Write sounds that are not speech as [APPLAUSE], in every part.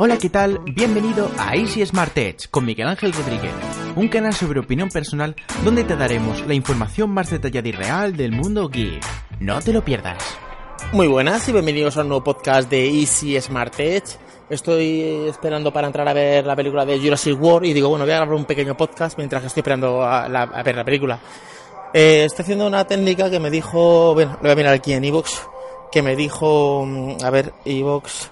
Hola, ¿qué tal? Bienvenido a Easy Smart Edge con Miguel Ángel Rodríguez, un canal sobre opinión personal donde te daremos la información más detallada y real del mundo geek. No te lo pierdas. Muy buenas y bienvenidos a un nuevo podcast de Easy Smart Edge. Estoy esperando para entrar a ver la película de Jurassic World y digo, bueno, voy a grabar un pequeño podcast mientras estoy esperando a, ver la película. Eh, estoy haciendo una técnica que me dijo, bueno, lo voy a mirar aquí en Evox, que me dijo, mm, a ver, Evox,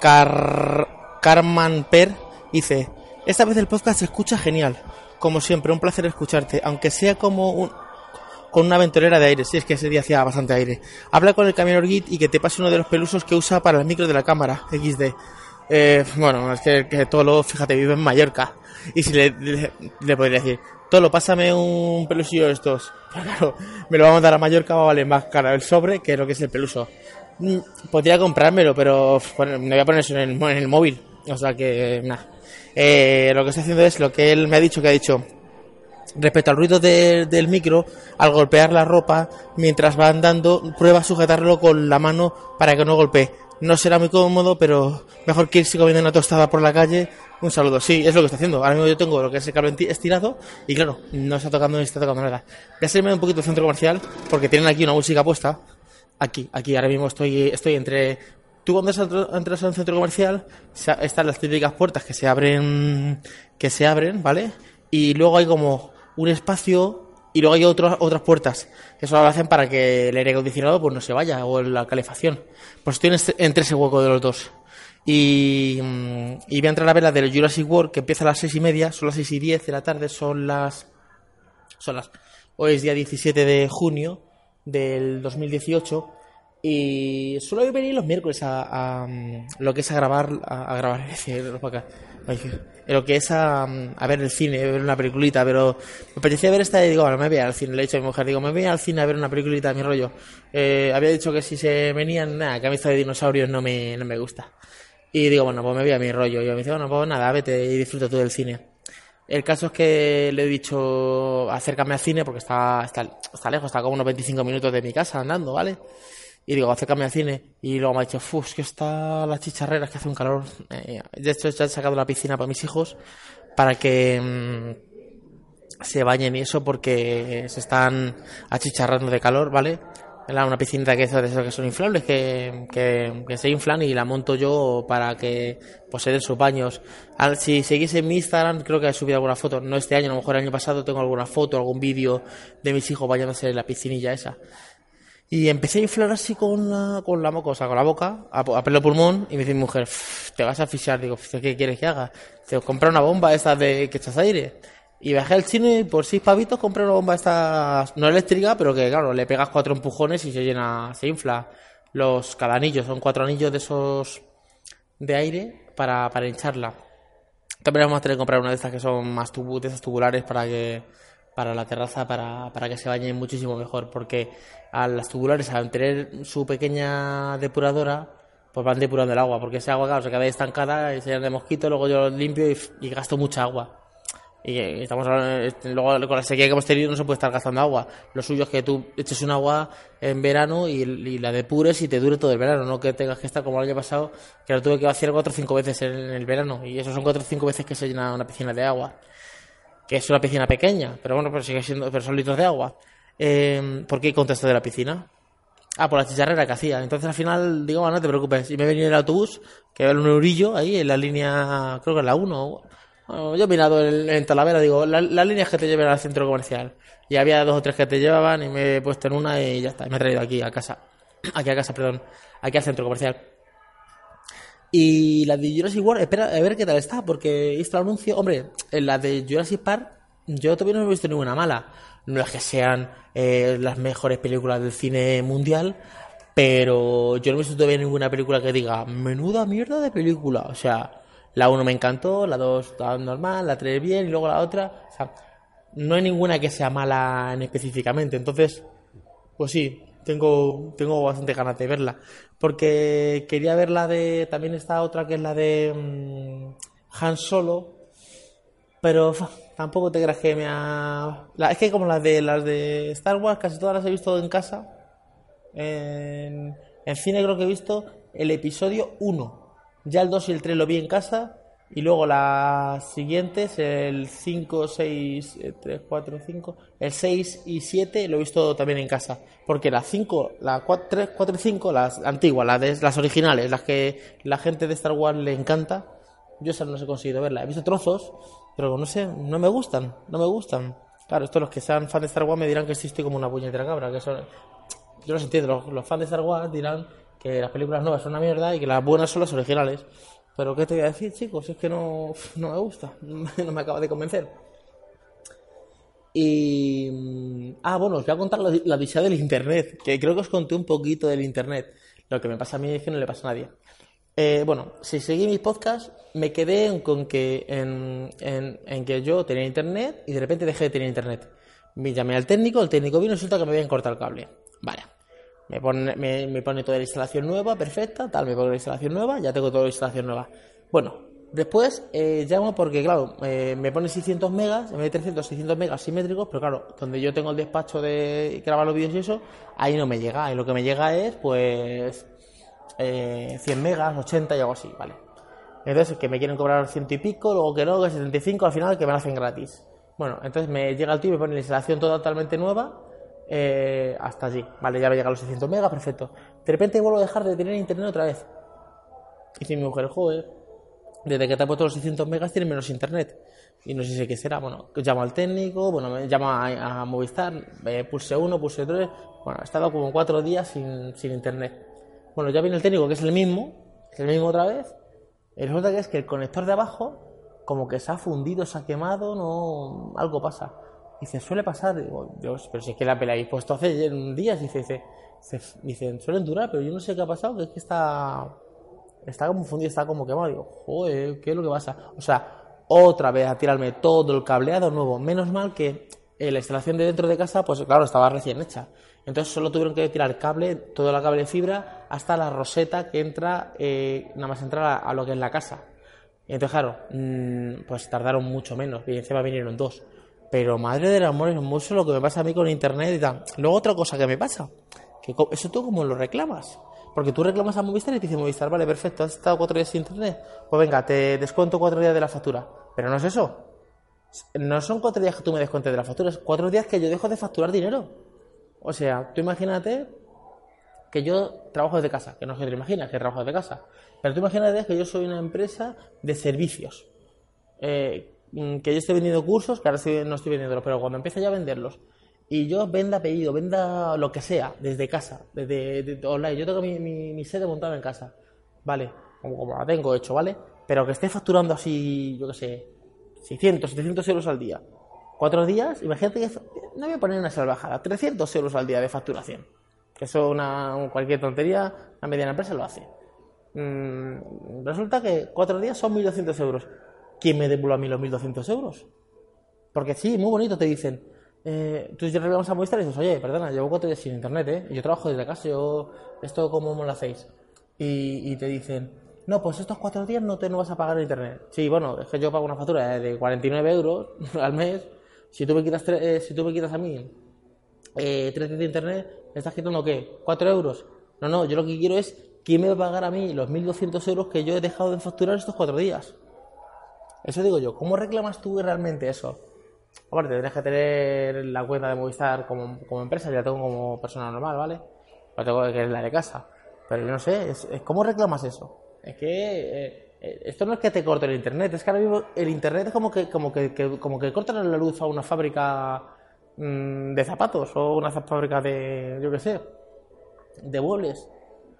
Car Carman Per dice, esta vez el podcast se escucha genial. Como siempre, un placer escucharte, aunque sea como un, con una aventurera de aire, si es que ese día hacía bastante aire. Habla con el camionero Git y que te pase uno de los pelusos que usa para el micro de la cámara, XD. Eh, bueno, es que, que lo fíjate, vive en Mallorca. Y si le, le, podría decir, Tolo, pásame un pelusillo de estos. [LAUGHS] claro, me lo va a mandar a Mallorca, va a valer más caro el sobre que lo que es el peluso. Mm, podría comprármelo, pero me voy a poner eso en el móvil. O sea que, nada. Eh, lo que está haciendo es lo que él me ha dicho que ha dicho. Respecto al ruido del micro, al golpear la ropa, mientras va andando, prueba a sujetarlo con la mano para que no golpee. No será muy cómodo, pero mejor que irse comiendo una tostada por la calle. Un saludo. Sí, es lo que está haciendo. Ahora mismo yo tengo lo que es el cable estirado y claro, no está tocando ni está tocando nada. Voy a salirme un poquito del centro comercial porque tienen aquí una música puesta. Aquí, aquí, ahora mismo estoy, estoy entre Tú cuando entras a un centro comercial, están las típicas puertas que se abren, que se abren, ¿vale? Y luego hay como un espacio y luego hay otras otras puertas. Eso lo hacen para que el aire acondicionado pues no se vaya o la calefacción. Pues estoy entre ese hueco de los dos. Y, mm, y voy a entrar a ver la del Jurassic World que empieza a las seis y media, son las seis y diez de la tarde, son las, son las, hoy es día 17 de junio del 2018 y suelo venir los miércoles a, lo que es a grabar, a, grabar, [LAUGHS] lo que es a, a, ver el cine, a ver una peliculita, pero me apetecía ver esta y digo, bueno, me voy al cine, le he dicho a mi mujer, digo, me voy al cine a ver una peliculita mi rollo. Eh, había dicho que si se venían, nada, que a mí esto de dinosaurios no me, no me gusta. Y digo, bueno, pues me voy a mi rollo. Y yo me dice, bueno, pues nada, vete y disfruta tú del cine. El caso es que le he dicho, acércame al cine porque está, está, está lejos, está como unos 25 minutos de mi casa andando, ¿vale? Y digo, acércame al cine. Y luego me ha dicho, es que está las chicharreras, que hace un calor. Eh, de hecho, ya he sacado la piscina para mis hijos para que mm, se bañen y eso porque se están achicharrando de calor, ¿vale? Una piscina que, es de que son inflables, que, que, se inflan y la monto yo para que se den sus baños. Si seguís en mi Instagram, creo que he subido alguna foto. No este año, a lo mejor el año pasado tengo alguna foto, algún vídeo de mis hijos bañándose en la piscinilla esa. Y empecé a inflar así con la, con la mocosa, con la boca, a, pelo pulmón, y me dice mi mujer, te vas a asfixiar. Digo, ¿qué quieres que haga? Te compra una bomba esta de que echas aire. Y bajé al chino y por seis pavitos compré una bomba esta, no eléctrica, pero que claro, le pegas cuatro empujones y se llena, se infla. Los cada anillo, son cuatro anillos de esos de aire para, para hincharla. También vamos a tener que comprar una de estas que son más tubu, de esas tubulares para que para la terraza para, para que se bañen muchísimo mejor, porque a las tubulares, al tener su pequeña depuradora, pues van depurando el agua, porque ese agua, se queda estancada y se llena de mosquitos, luego yo lo limpio y, gasto mucha agua. Y estamos este, luego con la sequía que hemos tenido no se puede estar gastando agua. Lo suyo es que tú eches un agua en verano y, la depures y te dure todo el verano, no que tengas que estar como el año pasado, que lo tuve que hacer cuatro o cinco veces en el verano, y eso son cuatro o cinco veces que se llena una piscina de agua que es una piscina pequeña, pero bueno, pero sigue siendo, pero son litros de agua. Eh, ¿Por qué contesté de la piscina? Ah, por la chicharrera que hacía. Entonces al final digo, no te preocupes. Y me venía el autobús, que era un eurillo ahí en la línea, creo que es la 1. yo he mirado en, Talavera, digo, las la líneas que te llevan al centro comercial. Y había dos o tres que te llevaban y me he puesto en una y ya está. me he traído aquí a casa. [CLEARS THROAT] Aquí a casa, perdón. Aquí al centro comercial. Y la de Jurassic World, espera a ver qué tal está, porque he el anuncio. Hombre, en la de Jurassic Park, yo todavía no he visto ninguna mala. No es que sean eh, las mejores películas del cine mundial, pero yo no he visto todavía ninguna película que diga, menuda mierda de película. O sea, la 1 me encantó, la 2 estaba normal, la 3 bien, y luego la otra. O sea, no hay ninguna que sea mala en específicamente. Entonces, pues sí, tengo, tengo bastante ganas de verla. Porque quería ver la de. También está otra que es la de. Mm, Han Solo. Pero [LAUGHS] tampoco te creas que me ha. es que como las de las de Star Wars, casi todas las he visto en casa. En, en cine creo que he visto el episodio 1. Ya el 2 y el 3 lo vi en casa. Y luego las siguientes, el 5, 6, 3, 4, 5, el 6 y 7 lo he visto también en casa. Porque las 5, las 4, 3, 4 y 5, las antiguas, las, las originales, las que la gente de Star Wars le encanta, yo no he conseguido verlas. He visto trozos, pero no sé, no me gustan, no me gustan. Claro, estos los que sean fans de Star Wars me dirán que existe como una puñetera cabra. Que son... Yo los entiendo, los, los fans de Star Wars dirán que las películas nuevas son una mierda y que las buenas son las originales. Pero ¿qué te voy a decir, chicos? Es que no, [LAUGHS] no me gusta, [LAUGHS] no me acaba de convencer. Y... mm, Ah, bueno, os voy a contar la, odisea del Internet, que creo que os conté un poquito del Internet. Lo que me pasa a mí es que no le pasa a nadie. Eh, bueno, si seguí mis podcasts, me quedé con que en, en- en que yo tenía internet y de repente dejé de tener internet. Me llamé al técnico, el técnico vino y resulta que me habían cortado el cable. Vale. Me pone, me, me pone toda la instalación nueva, perfecta, tal, me pone la instalación nueva, ya tengo toda la instalación nueva. Bueno, después eh, llamo porque, claro, eh, me pone 600 megas, en vez de 300, 600 megas simétricos, pero claro, donde yo tengo el despacho de grabar los vídeos y eso, ahí no me llega. Y lo que me llega es, pues, eh, 100 megas, 80 y algo así, ¿vale? Entonces, que me quieren cobrar ciento y pico, luego que no, que 75, al final que me lo hacen gratis. Bueno, entonces me llega el tío y me pone la instalación totalmente nueva eh, hasta allí. Vale, ya me llegan los 600 megas, perfecto. De repente vuelvo a dejar de tener internet otra vez. Y dice mi mujer, joder, desde que te ha puesto los 600 megas tienes menos internet. Y no sé si qué será. Bueno, llamo al técnico, bueno, me llamo a, a Movistar, eh, pulse uno, pulse tres. Bueno, he estado como cuatro días sin, sin internet. Bueno, ya viene el técnico, que es el mismo, es el mismo otra vez. Y resulta que es que el conector de abajo, como que se ha fundido, se ha quemado, no. algo pasa. Dice, suele pasar. Digo, Dios, pero si es que la pela habéis puesto hace días. Dice, dice, dice, dicen, suelen durar, pero yo no sé qué ha pasado, que es que está. Está como fundido, está como quemado. Digo, joder, ¿qué es lo que pasa? O sea, otra vez a tirarme todo el cableado nuevo. Menos mal que eh, la instalación de dentro de casa, pues claro, estaba recién hecha. Entonces solo tuvieron que tirar cable, todo el cable de fibra, hasta la roseta que entra, eh, nada más entrar a, a lo que es la casa. Y entonces, claro, mm, pues tardaron mucho menos. Y encima vinieron dos. Pero madre del amor es mucho lo que me pasa a mí con internet y tal. Luego otra cosa que me pasa, que eso tú como lo reclamas. Porque tú reclamas a Movistar y te dice Movistar, vale, perfecto, has estado cuatro días sin internet. Pues venga, te descuento cuatro días de la factura. Pero no es eso. No son cuatro días que tú me descuentes de la factura, es cuatro días que yo dejo de facturar dinero. O sea, tú imagínate que yo trabajo desde casa, que no se te imaginas que trabajo desde casa. Pero tú imagínate que yo soy una empresa de servicios. Eh, que yo estoy vendiendo cursos, que ahora estoy- no estoy vendiéndolos, pero cuando empiece ya a venderlos, y yo venda pedido, venda lo que sea, desde casa, desde, online, yo tengo mi, sede montada en casa, ¿vale? Como, la tengo hecho, ¿vale? Pero que esté facturando así, yo qué sé, 600, 700 euros al día. Cuatro días, imagínate que no voy a poner una salvajada, 300 euros al día de facturación. Que eso una cualquier tontería, una mediana empresa lo hace. Mm, resulta que cuatro días son 1.200 euros. ¿Quién me devuelve a mí los 1.200 euros? Porque sí, muy bonito, te dicen. Eh, tú ya reclamas a Movistar y dices, oye, perdona, llevo cuatro días sin internet, ¿eh? Yo trabajo desde casa, yo, ¿esto cómo me lo hacéis? Y, te dicen, no, pues estos cuatro días no te no vas a pagar el internet. Sí, bueno, es que yo pago una factura de 49 euros [LAUGHS] al mes. Si tú me quitas, eh, si tú me quitas a mí eh, tres días de internet, ¿me estás quitando qué? ¿Cuatro euros? No, no, yo lo que quiero es quién me va a pagar a mí los 1.200 euros que yo he dejado de facturar estos cuatro días. Eso digo yo, ¿cómo reclamas tú realmente eso? Aparte, tendrías que tener la cuenta de Movistar como, empresa, yo la tengo como persona normal, ¿vale? La tengo que es la de casa. Pero yo no sé, ¿cómo reclamas eso? Es que eh, eh, esto no es que te corte el internet, es que ahora mismo el internet es como que, como que, que- como que cortan la luz a una fábrica mm, de zapatos o una fábrica de, yo qué sé, de muebles.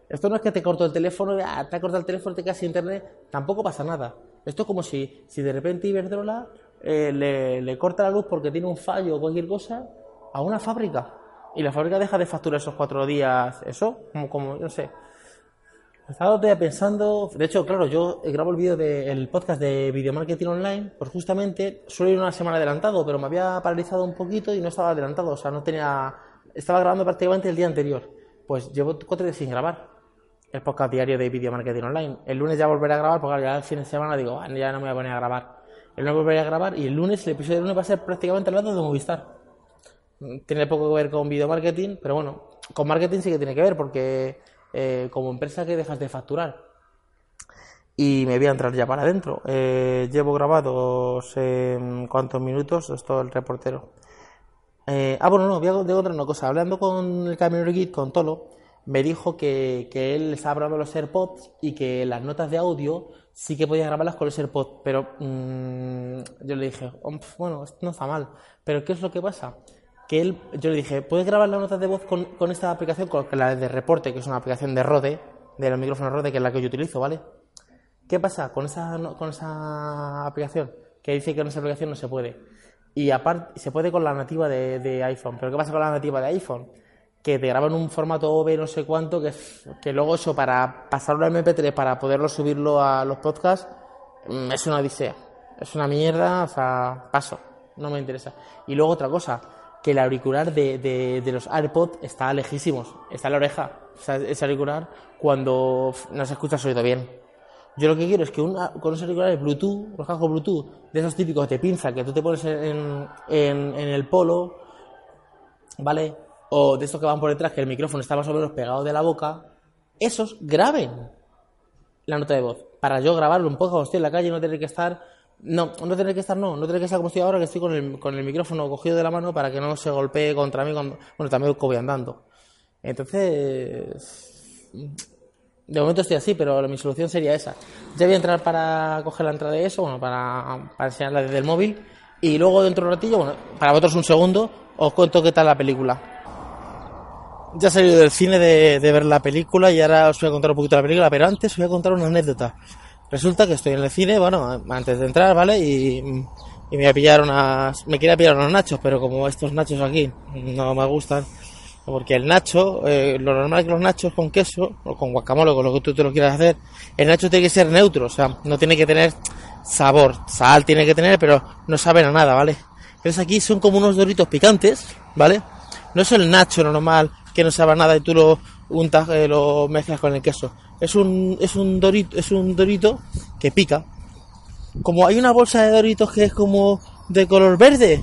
Esto no es que te corto el teléfono, ah, te ha cortado el teléfono, te quedas sin internet, tampoco pasa nada. Esto es como si, si de repente Iberdrola eh, le, le corta la luz porque tiene un fallo o cualquier cosa a una fábrica. Y la fábrica deja de facturar esos cuatro días, eso, como, como no sé. Estaba pensando, de hecho, claro, yo grabo el vídeo del podcast de Video Marketing Online, pues justamente suelo ir una semana adelantado, pero me había paralizado un poquito y no estaba adelantado, o sea, no tenía, estaba grabando prácticamente el día anterior. Pues llevo cuatro días sin grabar el podcast diario de Video Marketing Online. El lunes ya volveré a grabar, porque ya el fin de semana digo, "Ah, ya no me voy a poner a grabar. El lunes volveré a grabar y el lunes, el episodio del lunes va a ser prácticamente hablando de Movistar. Tiene poco que ver con video marketing, pero bueno, con marketing sí que tiene que ver, porque eh, como empresa que dejas de facturar. y me voy a entrar ya para adentro. Eh, llevo grabados eh, cuántos minutos, esto el reportero. Eh, ah, bueno, no, voy a, contar una cosa. Hablando con el camionero Git, con Tolo, me dijo que, que él estaba grabando los AirPods y que las notas de audio sí que podía grabarlas con los AirPods, pero mm, yo le dije, "Oh, pf, bueno, esto no está mal, pero ¿qué es lo que pasa? Que él, yo le dije, ¿puedes grabar las notas de voz con, con esta aplicación, con la de reporte, que es una aplicación de Rode, de los micrófonos Rode, que es la que yo utilizo, ¿vale? ¿Qué pasa con esa, con esa aplicación? Que dice que con esa aplicación no se puede. Y aparte, se puede con la nativa de, de iPhone. Pero ¿qué pasa con la nativa de iPhone? Que te graban un formato OV no sé cuánto, que, que luego eso para pasarlo a MP3, para poderlo subirlo a los podcasts, mm, es una odisea. Es una mierda, o sea, paso. No me interesa. Y luego otra cosa, que el auricular de, de, de los AirPods está lejísimos. Está en la oreja. Ese auricular cuando no se escucha el sonido bien. Yo lo que quiero es que una, con unos auriculares Bluetooth, los cascos Bluetooth, de esos típicos de pinza que tú te pones en, en el polo, ¿vale? O de estos que van por detrás, que el micrófono está más o menos pegado de la boca, esos graben la nota de voz. Para yo grabarlo un poco estoy en la calle y no tener que estar. No, no tener que estar, no, no tener que estar como estoy ahora, que estoy con el, con el micrófono cogido de la mano para que no se golpee contra mí cuando. Bueno, también voy andando. Entonces. De momento estoy así, pero mi solución sería esa. Ya voy a entrar para coger la entrada de eso, bueno, para, para enseñarla desde el móvil. Y luego dentro de un ratillo, bueno, para vosotros un segundo, os cuento qué tal la película. Ya salido del cine de, de ver la película y ahora os voy a contar un poquito la película, pero antes os voy a contar una anécdota. Resulta que estoy en el cine, bueno, antes de entrar, ¿vale? Y, y me voy a pillar unas... Me quería pillar unos nachos, pero como estos nachos aquí no me gustan, porque el nacho, eh, lo normal es que los nachos con queso, o con guacamole, con lo que tú te lo quieras hacer, el nacho tiene que ser neutro, o sea, no tiene que tener sabor, sal tiene que tener, pero no saben a nada, ¿vale? Entonces aquí son como unos doritos picantes, ¿vale? No es el nacho normal que no sabe nada y tú lo untas, eh, lo mezclas con el queso. Es un, es un dorito, es un dorito que pica. Como hay una bolsa de doritos que es como de color verde,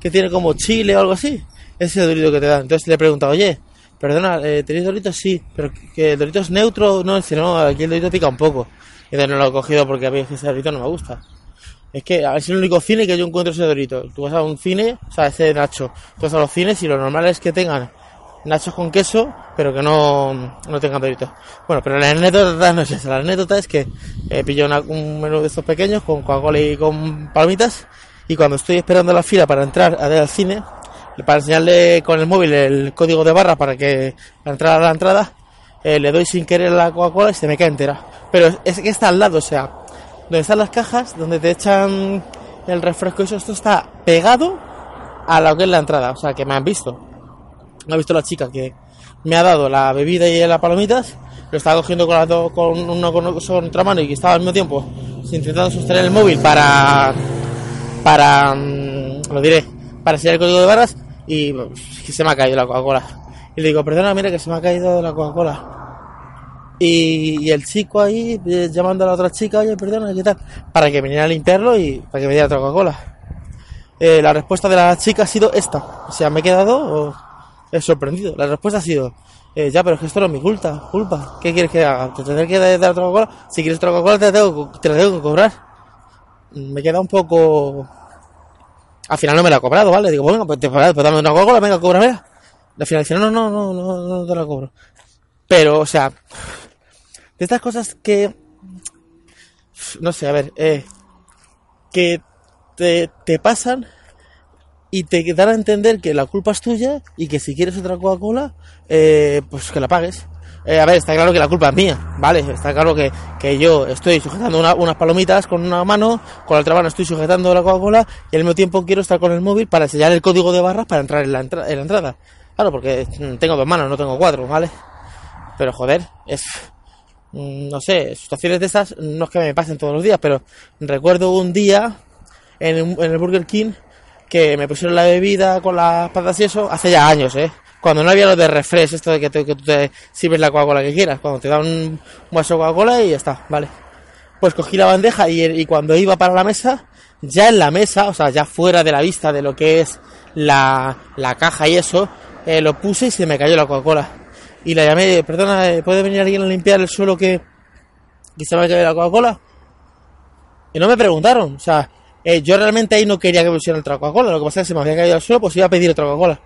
que tiene como chile o algo así, ese dorito que te dan. Entonces le he preguntado, oye, perdona, eh, ¿tenéis doritos? Sí, pero que el dorito es neutro, no, dice, no, aquí el dorito pica un poco. Y entonces no lo he cogido porque a mí ese dorito no me gusta. Es que es el único cine que yo encuentro ese dorito. Tú vas a un cine, o sea, ese nacho. Tú vas a los cines y lo normal es que tengan nachos con queso, pero que no, no tengan doritos. Bueno, pero la anécdota no es esa. La anécdota es que eh, pillo una- un menú de estos pequeños con Coca-Cola y con palomitas. Y cuando estoy esperando la fila para entrar al cine, para enseñarle con el móvil el código de barra para que la entrada a la entrada, eh, le doy sin querer la Coca-Cola y se me cae entera. Pero es que está al lado, o sea, donde están las cajas, donde te echan el refresco, eso, esto está pegado a lo que es la entrada, o sea, que me han visto. Ha visto la chica que me ha dado la bebida y las palomitas, lo estaba cogiendo con, las dos- con uno con otra mano y estaba al mismo tiempo intentando sostener el móvil para, para, mm, lo diré, para enseñar el código de barras y que se me ha caído la Coca-Cola. Y le digo, perdona, mira que se me ha caído la Coca-Cola. Y, el chico ahí eh, llamando a la otra chica, oye, perdona, ¿qué tal? Para que viniera a limpiarlo y para que me diera otra Coca-Cola. Eh, la respuesta de la chica ha sido esta. O sea, me he quedado eh, sorprendido. La respuesta ha sido, eh, ya, pero es que esto no es mi culpa. culpa. ¿Qué quieres que haga? ¿Te tendré que dar otra Coca-Cola? Si quieres otra Coca-Cola, te, te la tengo que cobrar. Me queda un poco... Al final no me la ha cobrado, ¿vale? Digo, bueno, pues, te, pues dame una Coca-Cola, venga, cóbramela. Al final dice, no, no, no, no, no te la cobro. Pero, o sea, de estas cosas que... No sé, a ver, eh, que te, te pasan y te dan a entender que la culpa es tuya y que si quieres otra Coca-Cola, eh, pues que la pagues. Eh, a ver, está claro que la culpa es mía, ¿vale? Está claro que, que yo estoy sujetando una- unas palomitas con una mano, con la otra mano estoy sujetando la Coca-Cola y al mismo tiempo quiero estar con el móvil para enseñar el código de barras para entrar en la, en la entrada. Claro, porque mm, tengo dos manos, no tengo cuatro, ¿vale? Pero joder, es... mm, No sé, situaciones de esas no es que me pasen todos los días, pero recuerdo un día en, en el Burger King que me pusieron la bebida con las patas y eso hace ya años, ¿eh? Cuando no había lo de refresh, esto de que, te- que tú te sirves la Coca-Cola que quieras, cuando te dan un, vaso de Coca-Cola y ya está, ¿vale? Pues cogí la bandeja y, cuando iba para la mesa, ya en la mesa, o sea, ya fuera de la vista de lo que es la, la caja y eso, eh, lo puse y se me cayó la Coca-Cola. Y la llamé, perdona, eh, ¿puede venir alguien a limpiar el suelo que, y se me ha caído la Coca-Cola. Y no me preguntaron, o sea, eh, yo realmente ahí no quería que me pusieran otra Coca-Cola, lo que pasa es que se me había caído al suelo, pues iba a pedir otra Coca-Cola.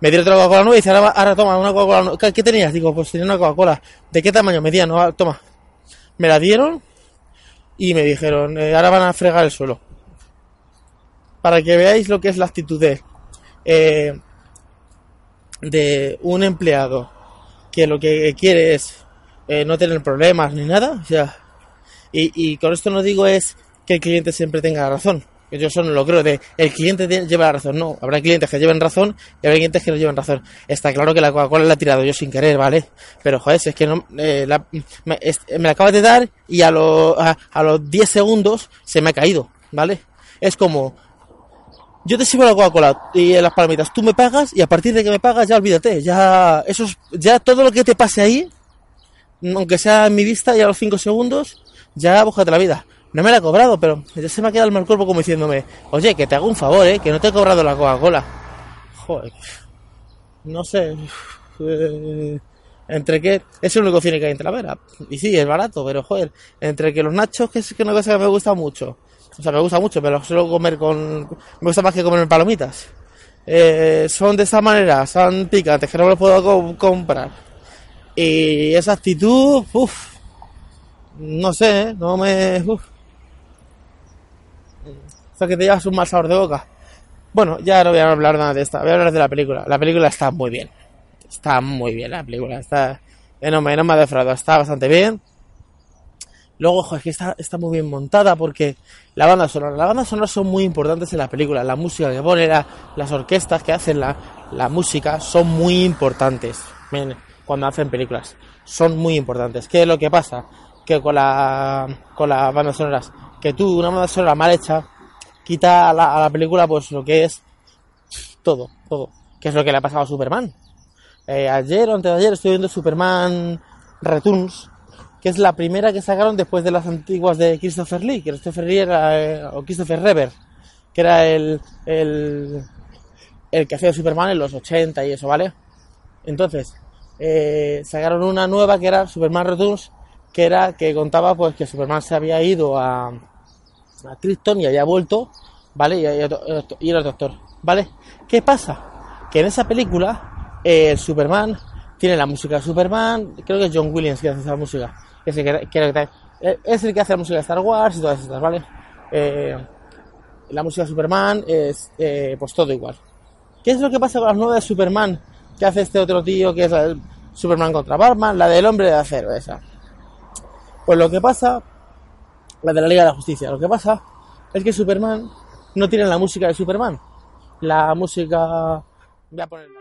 Me dieron otra Coca-Cola nueva y dice, ahora, toma una Coca-Cola. ¿Qué, tenías? Digo, pues tenía una Coca-Cola. ¿De qué tamaño? Mediano, ah, toma. Me la dieron y me dijeron, eh, ahora van a fregar el suelo. Para que veáis lo que es la actitud de, eh, de un empleado que lo que quiere es eh, no tener problemas ni nada. O sea, y con esto no digo es que el cliente siempre tenga razón. que Yo eso no lo creo, de el cliente lleva la razón. No, habrá clientes que lleven razón y habrá clientes que no lleven razón. Está claro que la Coca-Cola la he tirado yo sin querer, ¿vale? Pero joder, es que no, eh, la- me, es- la acabas de dar y a, lo- a, a los 10 segundos se me ha caído, ¿vale? Es como, yo te sirvo la Coca-Cola y las palomitas, tú me pagas y a partir de que me pagas ya olvídate, ya, eso es- ya todo lo que te pase ahí, aunque sea en mi vista y a los 5 segundos, ya búscate la vida. No me la he cobrado, pero ya se me ha quedado el mal cuerpo como diciéndome, oye, que te hago un favor, eh, que no te he cobrado la Coca-Cola. Joder, no sé, eh, entre que es el único cine que hay en Talavera. Y sí, es barato, pero joder, entre que los nachos, que es una cosa que me gusta mucho, o sea, me gusta mucho, pero suelo comer con, me gusta más que comer palomitas. Eh, son de esa manera, son picantes, que no me los puedo co- comprar. Y esa actitud, uff, no sé, ¿eh? no me... Uf. O sea, que te llevas un mal sabor de boca. Bueno, ya no voy a hablar nada de esta, voy a hablar de la película. La película está muy bien. Está muy bien la película, está... no, me, no me ha defraudado, está bastante bien. Luego, ojo, es que está, está muy bien montada porque la banda sonora, las bandas sonoras son muy importantes en la película. La música que pone, la- las orquestas que hacen la, la música son muy importantes cuando hacen películas. Son muy importantes. ¿Qué es lo que pasa? Que con la con las bandas sonoras, que tú, una banda sonora mal hecha, quita a la, a la película pues lo que es todo, todo. Que es lo que le ha pasado a Superman. Eh, ayer o antes de ayer estoy viendo Superman Returns, que es la primera que sacaron después de las antiguas de Christopher Lee. que Christopher Lee era, eh, o Christopher Rever, que era el, el, el que hacía Superman en los 80 y eso, ¿vale? Entonces, eh, sacaron una nueva que era Superman Returns, que era que contaba pues que Superman se había ido a, a Krypton y había vuelto, ¿vale? Y, y- y era el doctor, ¿vale? ¿Qué pasa? Que en esa película eh, el Superman tiene la música de Superman, creo que es John Williams que hace esa música, es el que, que- que- es el que hace la música de Star Wars y todas estas, ¿vale? Eh, la música de Superman es eh, pues todo igual. ¿Qué es lo que pasa con las nuevas de Superman que hace este otro tío que es del Superman contra Batman, la del hombre de acero, esa? Pues lo que pasa, la de la Liga de la Justicia, lo que pasa es que Superman no tiene la música de Superman. La música... Voy a ponerla.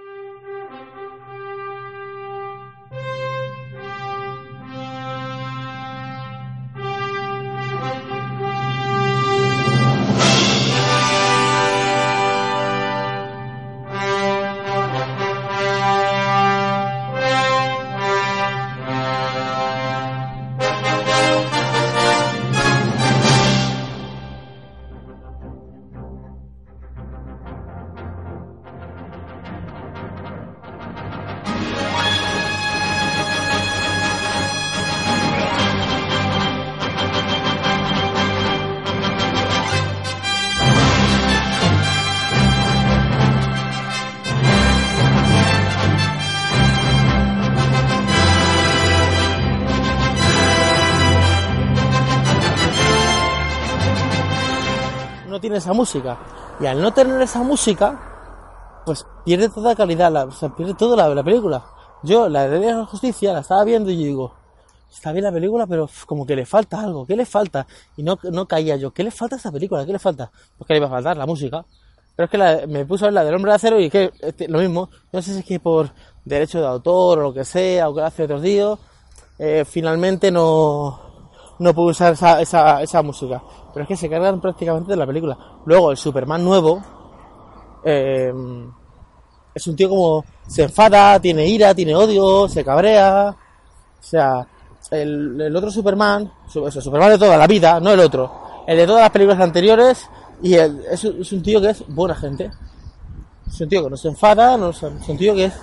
Tiene esa música. Y al no tener esa música, pues pierde toda calidad, la, o sea, pierde toda la, la película. Yo, la de la justicia, la estaba viendo y digo, está bien la película, pero como que le falta algo, ¿qué le falta? Y no, no caía yo, ¿qué le falta a esta película? ¿Qué le falta? Pues que le iba a faltar la música. Pero es que me puse a la del hombre de acero y que este, lo mismo, no sé si es que por derecho de autor o lo que sea, o que hace otros días, eh, finalmente no, no pude usar esa, esa, esa música. Pero es que se cargan prácticamente de la película. Luego, el Superman nuevo eh, es un tío como se enfada, tiene ira, tiene odio, se cabrea. O sea, el, el otro Superman, su- eso, Superman de toda la vida, no el otro, el de todas las películas anteriores, y el, es, un- tío que es buena gente. Es un tío que no se enfada, no, es un tío que es,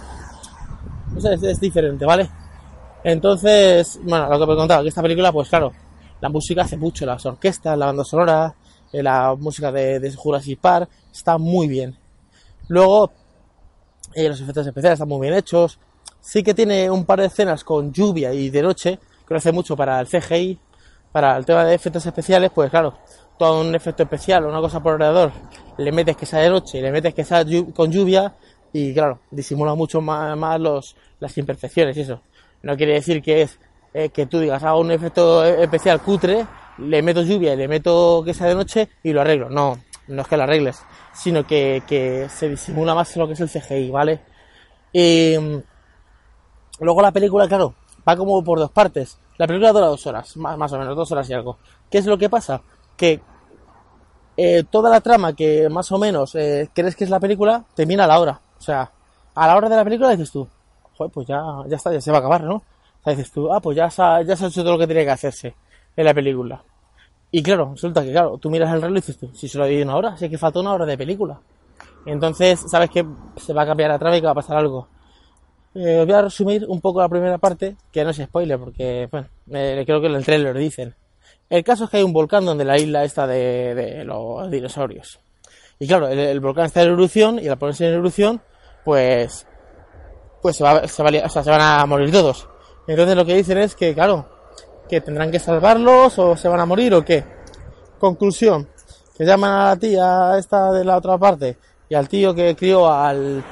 no sé, es, es diferente, ¿vale? Entonces, bueno, lo que me contaba, que esta película, pues claro, La música hace mucho, las orquestas, la banda sonora, eh, la música de, de Jurassic Park, está muy bien. Luego, eh, los efectos especiales están muy bien hechos. Sí que tiene un par de escenas con lluvia y de noche, que hace mucho para el CGI, para el tema de efectos especiales, pues claro, todo un efecto especial, una cosa por alrededor, le metes que sea de noche y le metes que sea con lluvia y claro, disimula mucho más, más los, las imperfecciones y eso. No quiere decir que es que tú digas, hago un efecto especial cutre, le meto lluvia y le meto que sea de noche y lo arreglo. No, no es que lo arregles, sino que, se disimula más lo que es el CGI, ¿vale? Y luego la película, claro, va como por dos partes. La película dura dos horas, más, más o menos, dos horas y algo. ¿Qué es lo que pasa? Que eh, toda la trama que más o menos eh, crees que es la película, termina a la hora. O sea, a la hora de la película dices tú, joder, pues ya, ya está, ya se va a acabar, ¿no? Dices tú, ah, pues ya se, ha, ya se ha hecho todo lo que tiene que hacerse en la película. Y claro, resulta que, claro, tú miras el reloj y dices tú, si solo hay una hora, sé que falta una hora de película. Entonces, sabes que se va a cambiar la trama y que va a pasar algo. Eh, voy a resumir un poco la primera parte, que no es spoiler, porque, bueno, eh, creo que en el trailer dicen. El caso es que hay un volcán donde la isla está de, de los dinosaurios. Y claro, el, volcán está en erupción y al ponerse en erupción, pues, pues se, va, se, se van a morir todos. Entonces lo que dicen es que, claro, que tendrán que salvarlos o se van a morir o qué. Conclusión, que llaman a la tía esta de la otra parte y al tío que crió al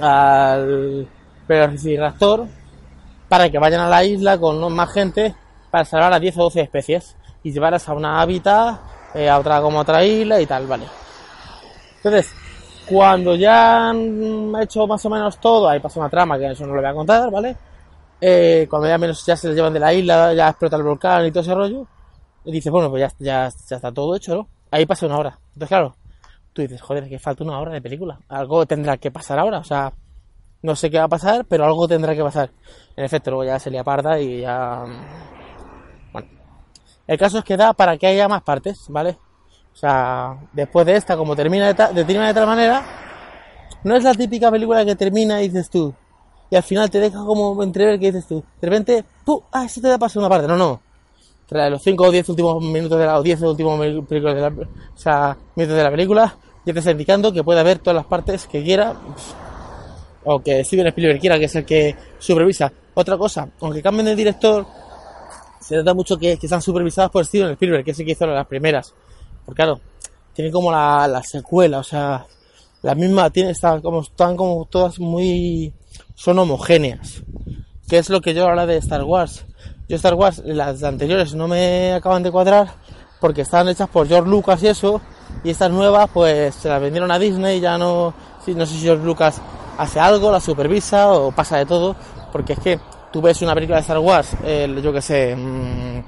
al velociraptor para que vayan a la isla con más gente para salvar a 10 o 12 especies y llevarlas a una hábitat, eh, a otra como otra isla y tal, vale. Entonces, cuando ya han hecho más o menos todo, ahí pasa una trama que eso no lo voy a contar, ¿vale? Eh, cuando ya menos ya se les llevan de la isla, ya explota el volcán y todo ese rollo, y dices, bueno, pues ya, ya, ya está todo hecho, ¿no? Ahí pasa una hora. Entonces, claro, tú dices, joder, que falta una hora de película. Algo tendrá que pasar ahora, o sea, no sé qué va a pasar, pero algo tendrá que pasar. En efecto, luego ya se le aparta y ya... Bueno. El caso es que da para que haya más partes, ¿vale? O sea, después de esta, como termina de, ta termina de tal manera, no es la típica película que termina y dices tú, y al final te deja como entrever que dices tú, de repente, ¡pum! ¡ah! Eso te da pasar una parte. No, no. Tras los 5 o 10 últimos minutos de la, o 10 últimos películas de la, o sea, minutos de la película, ya te está indicando que puede haber todas las partes que quiera, o que Steven Spielberg quiera, que es el que supervisa. Otra cosa, aunque cambien de director, se trata mucho que, que están supervisadas por Steven Spielberg, que es el que hizo las primeras. Porque claro, tiene como la, la secuela, o sea, la misma, tiene, está como, están como todas muy, son homogéneas. Que es lo que yo hablo de Star Wars. Yo Star Wars, las anteriores no me acaban de cuadrar porque estaban hechas por George Lucas y eso, y estas nuevas pues se las vendieron a Disney, ya no, no sé si George Lucas hace algo, la supervisa o pasa de todo, porque es que tú ves una película de Star Wars, yo que sé, mmm,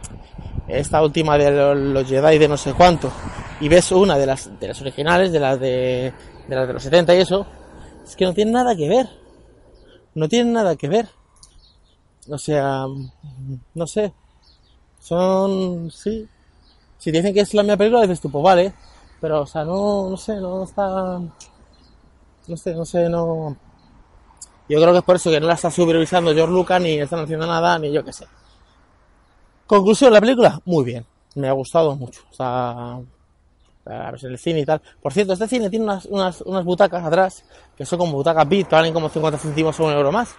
esta última de los Jedi de no sé cuánto, y ves una de las, de las originales, de las de, de las de los 70 y eso, es que no tiene nada que ver. No tiene nada que ver. O sea, no sé. Son, sí. Si dicen que es la misma película, dices tú, pues vale. Pero, o sea, no, no sé, no está, no sé, no sé, no. Yo creo que es por eso que no la está supervisando George Lucas, ni están haciendo nada, ni yo qué sé. Conclusión, la película, muy bien. Me ha gustado mucho. O sea, a ver, el cine y tal. Por cierto, este cine tiene unas, unas, unas butacas atrás, que son como butacas VIP, que valen como 50 céntimos o un euro más.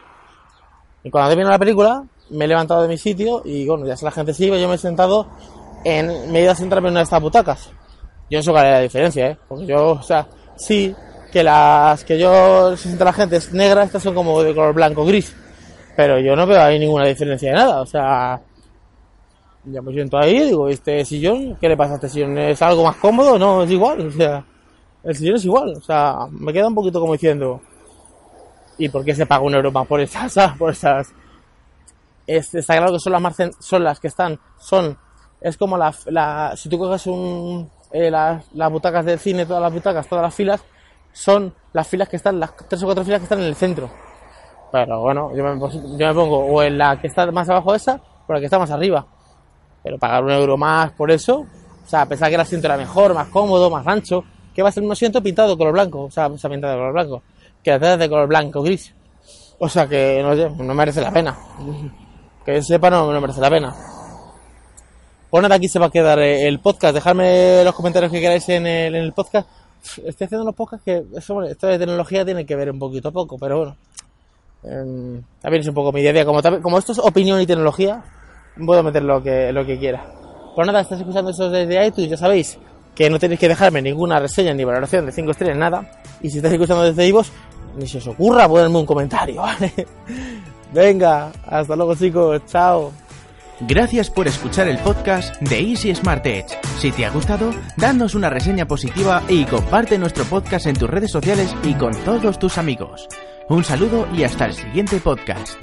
Y cuando termina la película, me he levantado de mi sitio y bueno, ya si la gente sigue, yo me he sentado en medio de sentarme en una de estas butacas. Yo eso haré la diferencia, ¿eh? Porque yo, o sea, sí, que las que yo se sienta la gente es negra, estas son como de color blanco gris. Pero yo no veo ahí ninguna diferencia de nada, o sea, ya me siento ahí, digo, este sillón, ¿qué le pasa a este sillón? ¿Es algo más cómodo? No, es igual, [LAUGHS] o sea, el sillón es igual, o sea, me queda un poquito como diciendo, ¿y por qué se paga un euro más por estas, [LAUGHS] por estas? Es, está claro que son las más, son las que están, son, es como la, la si tú coges un, eh, las, butacas del cine, todas las butacas, todas las filas, son las filas que están, las tres o cuatro filas que están en el centro. Pero bueno, yo me, yo me pongo o en la que está más abajo de esa, o la que está más arriba. Pero pagar un euro más por eso, o sea, pensar que el asiento era mejor, más cómodo, más ancho, que va a ser un asiento pintado de color blanco, o sea, se ha pintado de color blanco, que la de color blanco gris. O sea que no, no merece la pena. Que sepa, no, no merece la pena. Pues nada, aquí se va a quedar el podcast. Dejadme los comentarios que queráis en el, en el podcast. Estoy haciendo unos podcasts que eso, esto de tecnología tiene que ver un poquito poco, pero bueno. em, también es un poco mi a día. Como, como esto es opinión y tecnología, puedo meter lo que, lo que quiera. Pues nada, estás escuchando eso desde iTunes, ya sabéis que no tenéis que dejarme ninguna reseña ni valoración de 5 estrellas, nada. Y si estáis escuchando desde iVoox, ni se os ocurra ponerme un comentario, [LAUGHS] ¿vale? Venga, hasta luego chicos, chao. Gracias por escuchar el podcast de Easy Smart Edge. Si te ha gustado, danos una reseña positiva y comparte nuestro podcast en tus redes sociales y con todos tus amigos. Un saludo y hasta el siguiente podcast.